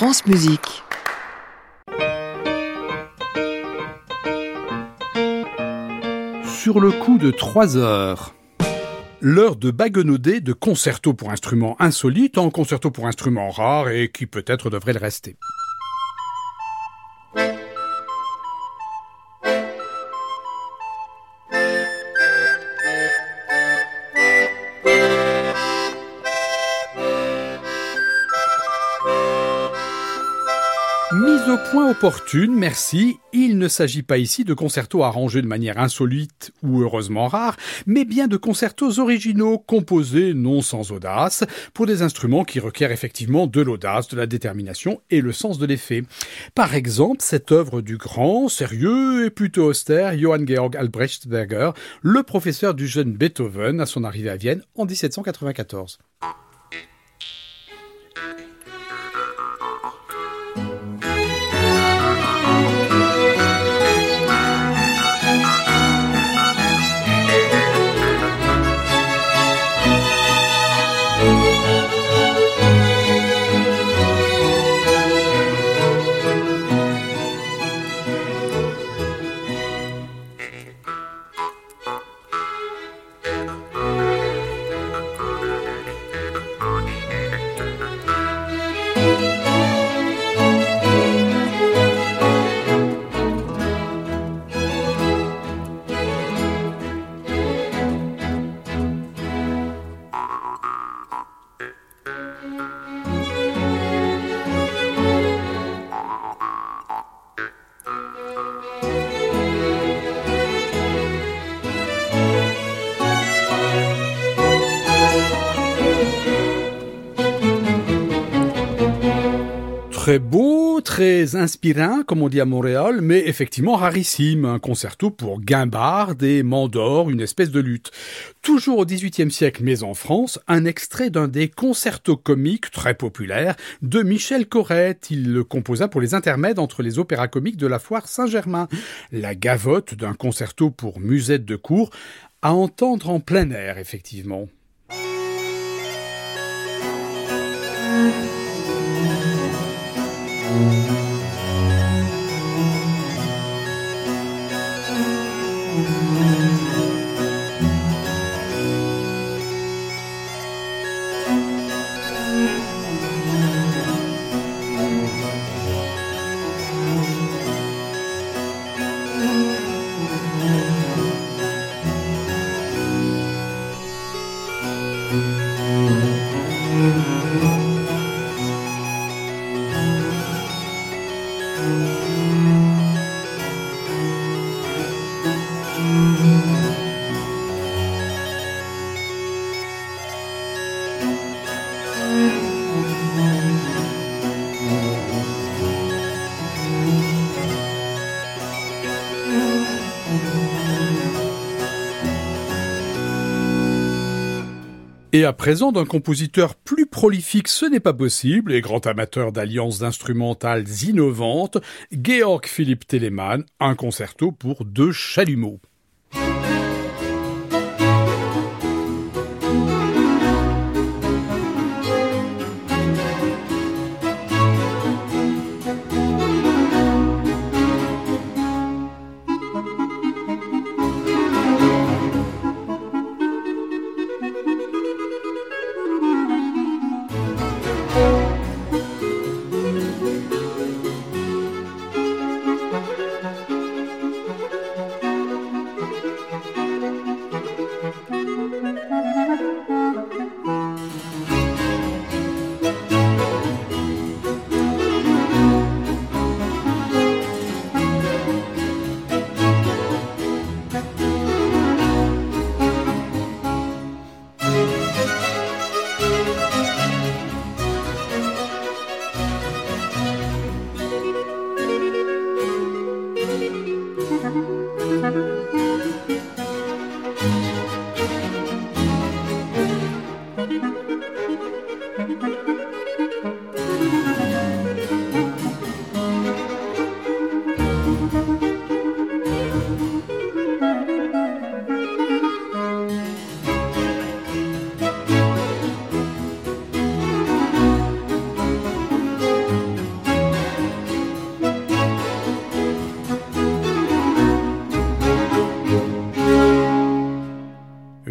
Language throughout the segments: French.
France. Sur le coup de 3 heures. L'heure de baguenauder de concerto pour instruments insolites en concerto pour instruments rares et qui peut-être devrait le rester. Opportune, merci. Il ne s'agit pas ici de concertos arrangés de manière insolite ou heureusement rare, mais bien de concertos originaux, composés non sans audace, pour des instruments qui requièrent effectivement de l'audace, de la détermination et le sens de l'effet. Par exemple, cette œuvre du grand, sérieux et plutôt austère Johann Georg Albrechtsberger, le professeur du jeune Beethoven à son arrivée à Vienne en 1794. Très beau, très inspirant, comme on dit à Montréal, mais effectivement rarissime. Un concerto pour guimbarde et mandor, une espèce de lutte. Toujours au XVIIIe siècle, mais en France, un extrait d'un des concertos comiques très populaires de Michel Corrette. Il le composa pour les intermèdes entre les opéras comiques de la foire Saint-Germain. La gavotte d'un concerto pour musette de cour, à entendre en plein air, effectivement. Et à présent, d'un compositeur plus prolifique, ce n'est pas possible, et grand amateur d'alliances instrumentales innovantes, Georg Philipp Telemann, un concerto pour deux chalumeaux.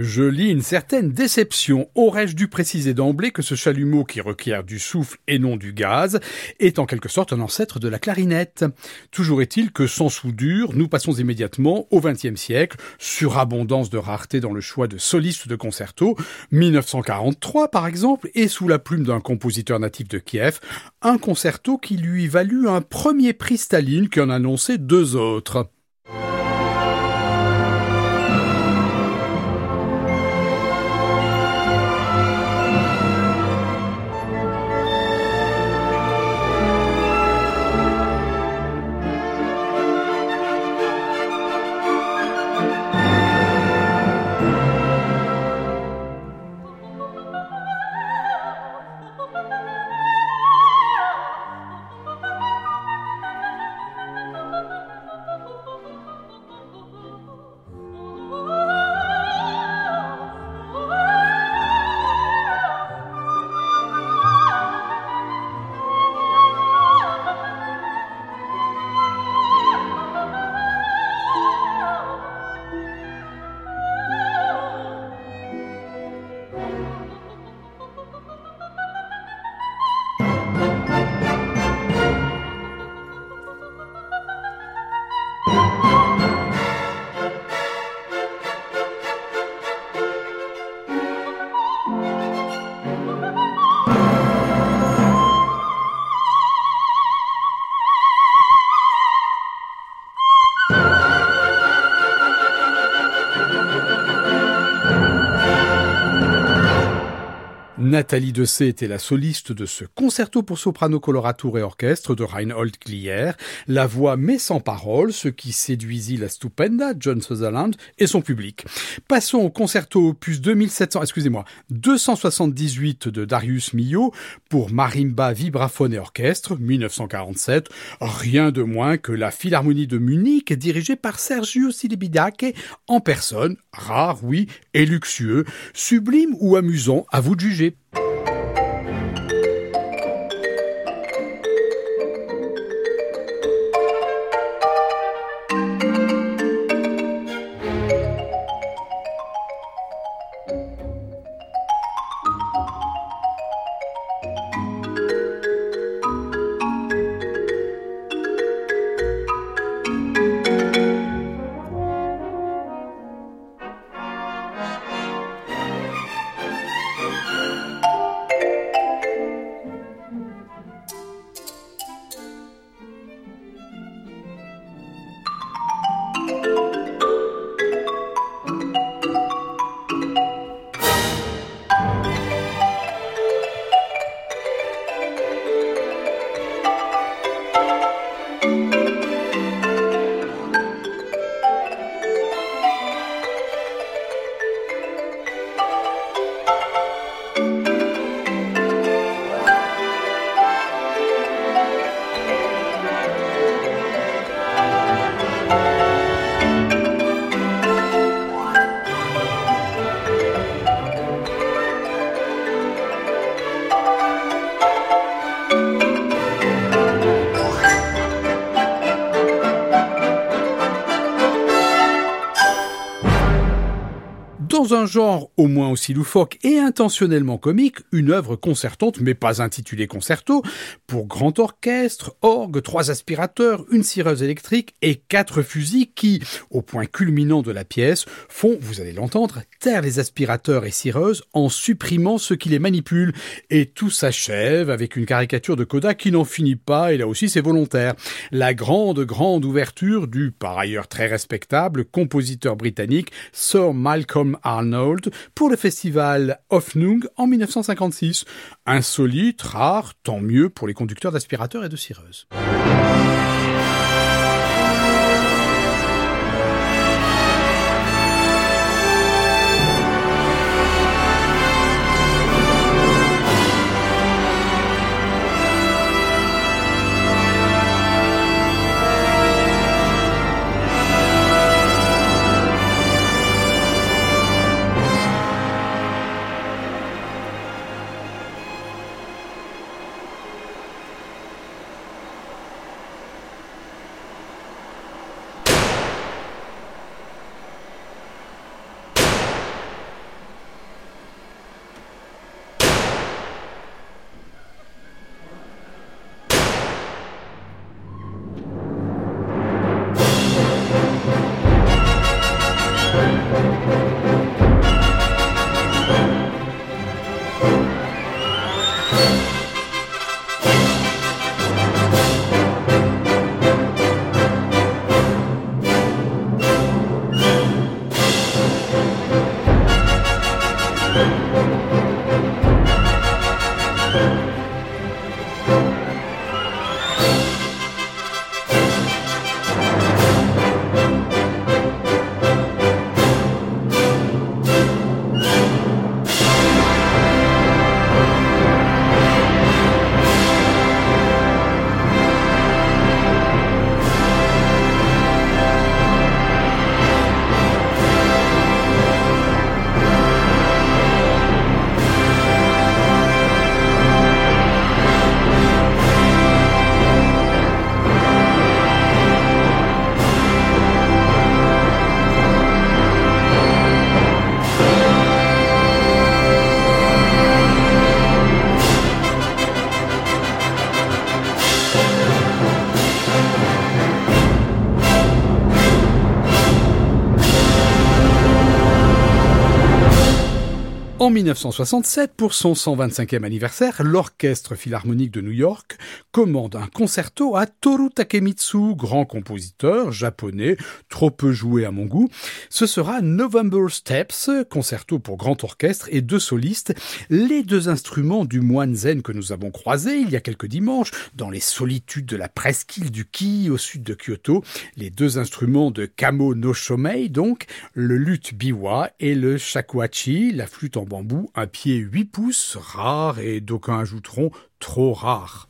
Je lis une certaine déception. Aurais-je dû préciser d'emblée que ce chalumeau qui requiert du souffle et non du gaz est en quelque sorte un ancêtre de la clarinette? Toujours est-il que sans soudure, nous passons immédiatement au XXe siècle, surabondance de rareté dans le choix de solistes de concerto, 1943 par exemple, et sous la plume d'un compositeur natif de Kiev, un concerto qui lui valut un premier prix Staline qui en annonçait deux autres. Nathalie Dessay était la soliste de ce concerto pour soprano colorature et orchestre de Reinhold Glier, la voix mais sans parole, ce qui séduisit la stupenda John Sutherland et son public. Passons au concerto opus 2700, excusez-moi, 278 de Darius Milhaud pour marimba, vibraphone et orchestre, 1947. Rien de moins que la Philharmonie de Munich dirigée par Sergio Celibidache en personne, rare oui, et luxueux, sublime ou amusant, à vous juger. Un genre au moins aussi loufoque et intentionnellement comique, une œuvre concertante, mais pas intitulée concerto, pour grand orchestre, orgue, trois aspirateurs, une cireuse électrique et quatre fusils qui, au point culminant de la pièce, font, vous allez l'entendre, taire les aspirateurs et cireuses en supprimant ceux qui les manipulent. Et tout s'achève avec une caricature de Coda qui n'en finit pas, et là aussi c'est volontaire. La grande, grande ouverture du, par ailleurs très respectable, compositeur britannique Sir Malcolm Arnold pour le festival Hoffnung en 1956. Insolite, rare, tant mieux pour les conducteurs d'aspirateurs et de cireuses. En 1967, pour son 125e anniversaire, l'Orchestre Philharmonique de New York commande un concerto à Toru Takemitsu, grand compositeur japonais, trop peu joué à mon goût. Ce sera November Steps, concerto pour grand orchestre et deux solistes, les deux instruments du moine zen que nous avons croisés il y a quelques dimanches dans les solitudes de la presqu'île du Ki au sud de Kyoto, les deux instruments de Kamo no Shomei donc, le luth biwa et le shakuhachi, la flûte en un pied 8 pouces, rare et d'aucuns ajouteront trop rare.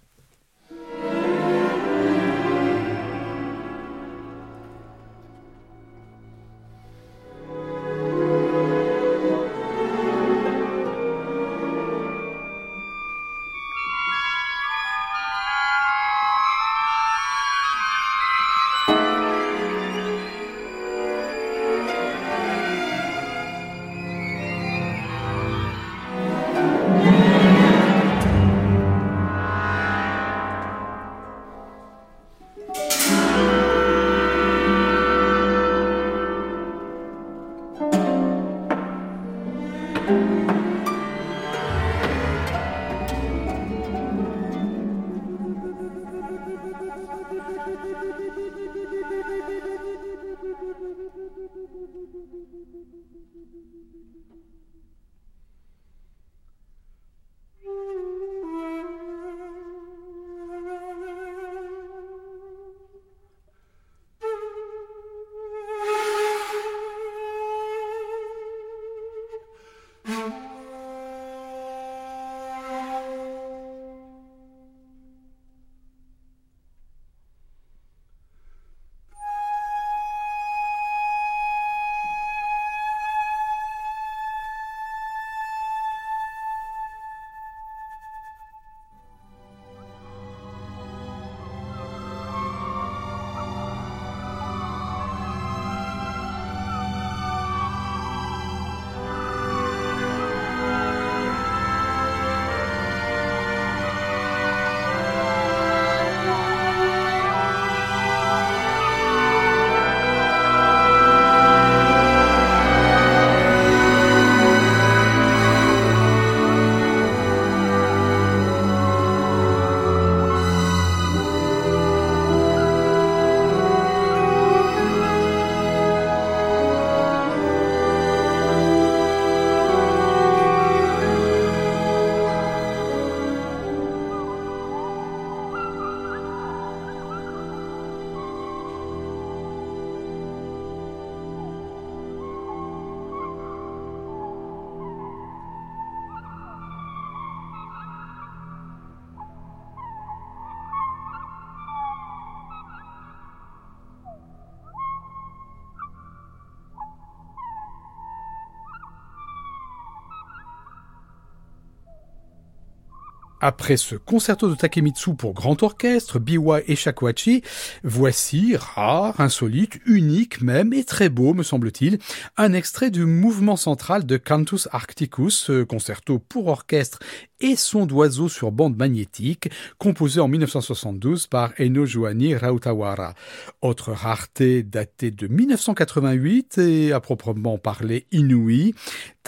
Après ce concerto de Takemitsu pour grand orchestre, biwa et shakuhachi, voici, rare, insolite, unique même, et très beau, me semble-t-il, un extrait du mouvement central de Cantus Arcticus, concerto pour orchestre et son d'oiseau sur bande magnétique, composé en 1972 par Eno Joani Rautawara. Autre rareté datée de 1988 et à proprement parler inouïe,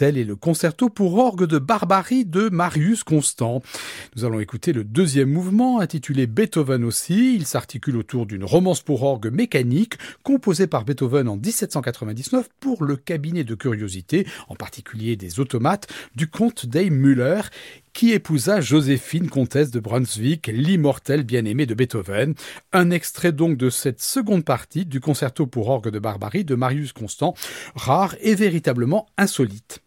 est le concerto pour orgue de barbarie de Marius Constant. Nous allons écouter le deuxième mouvement intitulé Beethoven aussi. Il s'articule autour d'une romance pour orgue mécanique composée par Beethoven en 1799 pour le cabinet de curiosité, en particulier des automates, du comte Dave Müller qui épousa Joséphine, comtesse de Brunswick, l'immortelle bien-aimée de Beethoven. Un extrait donc de cette seconde partie du concerto pour orgue de Barbarie de Marius Constant, rare et véritablement insolite.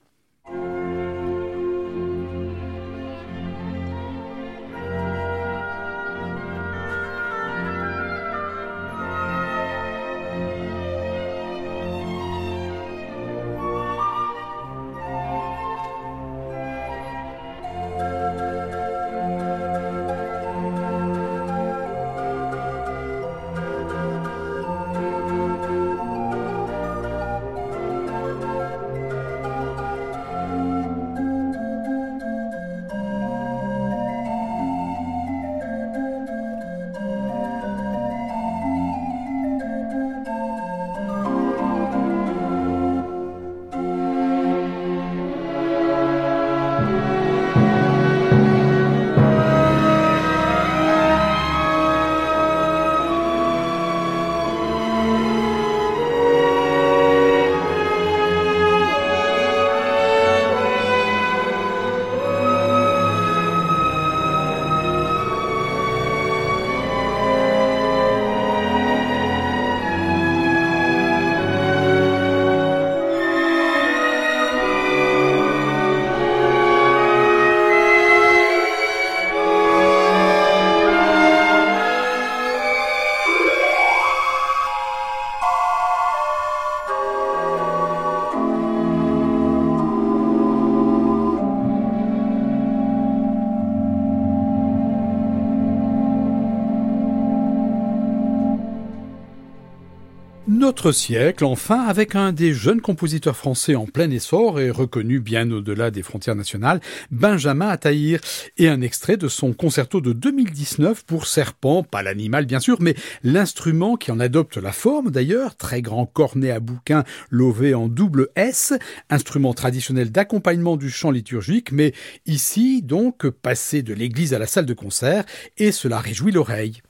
Notre siècle, enfin, avec un des jeunes compositeurs français en plein essor et reconnu bien au-delà des frontières nationales, Benjamin Attahir, et un extrait de son concerto de 2019 pour serpent, pas l'animal bien sûr, mais l'instrument qui en adopte la forme d'ailleurs, très grand cornet à bouquin lové en double S, instrument traditionnel d'accompagnement du chant liturgique, mais ici donc passé de l'église à la salle de concert, et cela réjouit l'oreille.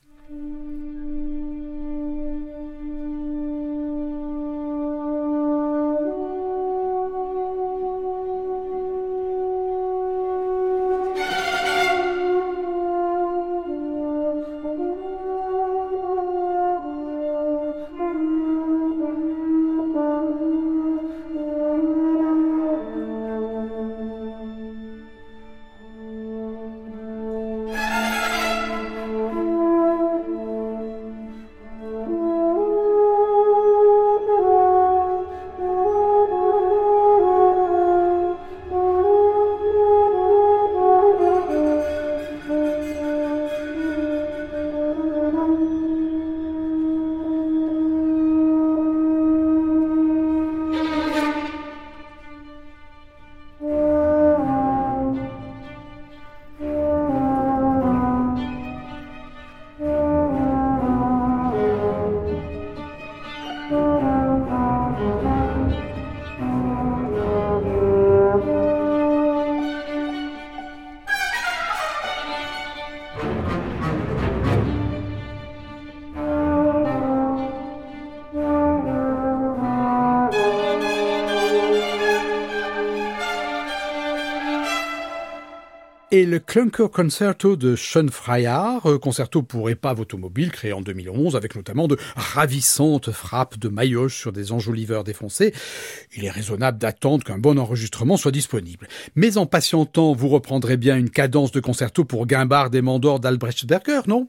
Et le Clunker Concerto de Sean euh, concerto pour épave automobile créé en 2011 avec notamment de ravissantes frappes de maillotche sur des enjoliveurs défoncés. Il est raisonnable d'attendre qu'un bon enregistrement soit disponible. Mais en patientant, vous reprendrez bien une cadence de concerto pour Guimbard et Mandor d'Albrechtsberger, non?